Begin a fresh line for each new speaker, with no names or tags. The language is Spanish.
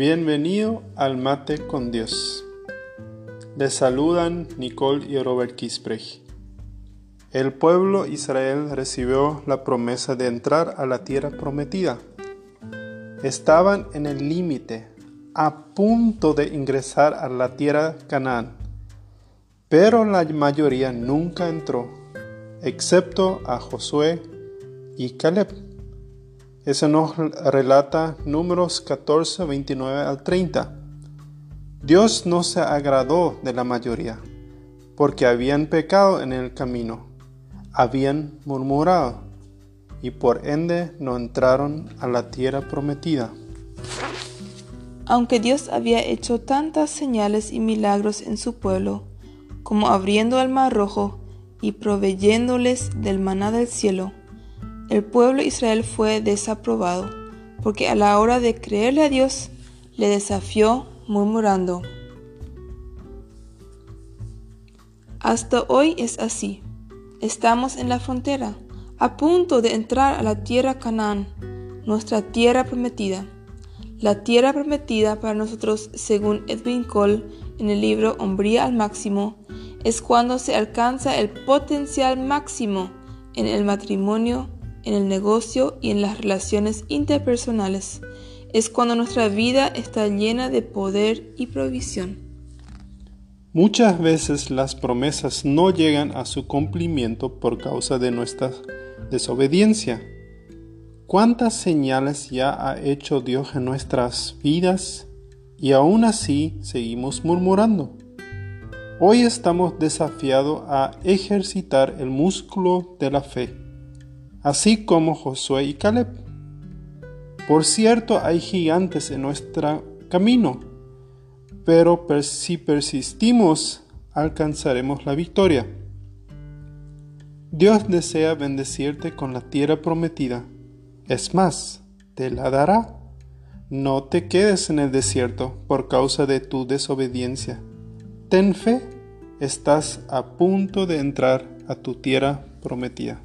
Bienvenido al Mate con Dios. Les saludan Nicole y Robert Kisprecht. El pueblo Israel recibió la promesa de entrar a la tierra prometida. Estaban en el límite, a punto de ingresar a la tierra Canaán, pero la mayoría nunca entró, excepto a Josué y Caleb. Eso nos relata números 14, 29 al 30. Dios no se agradó de la mayoría, porque habían pecado en el camino, habían murmurado, y por ende no entraron a la tierra prometida.
Aunque Dios había hecho tantas señales y milagros en su pueblo, como abriendo el mar rojo y proveyéndoles del maná del cielo, el pueblo Israel fue desaprobado, porque a la hora de creerle a Dios, le desafió murmurando. Hasta hoy es así. Estamos en la frontera, a punto de entrar a la tierra Canaán, nuestra tierra prometida. La tierra prometida para nosotros, según Edwin Cole en el libro Hombría al Máximo, es cuando se alcanza el potencial máximo en el matrimonio en el negocio y en las relaciones interpersonales. Es cuando nuestra vida está llena de poder y provisión.
Muchas veces las promesas no llegan a su cumplimiento por causa de nuestra desobediencia. ¿Cuántas señales ya ha hecho Dios en nuestras vidas y aún así seguimos murmurando? Hoy estamos desafiados a ejercitar el músculo de la fe así como Josué y Caleb. Por cierto, hay gigantes en nuestro camino, pero si persistimos, alcanzaremos la victoria. Dios desea bendecirte con la tierra prometida. Es más, te la dará. No te quedes en el desierto por causa de tu desobediencia. Ten fe, estás a punto de entrar a tu tierra prometida.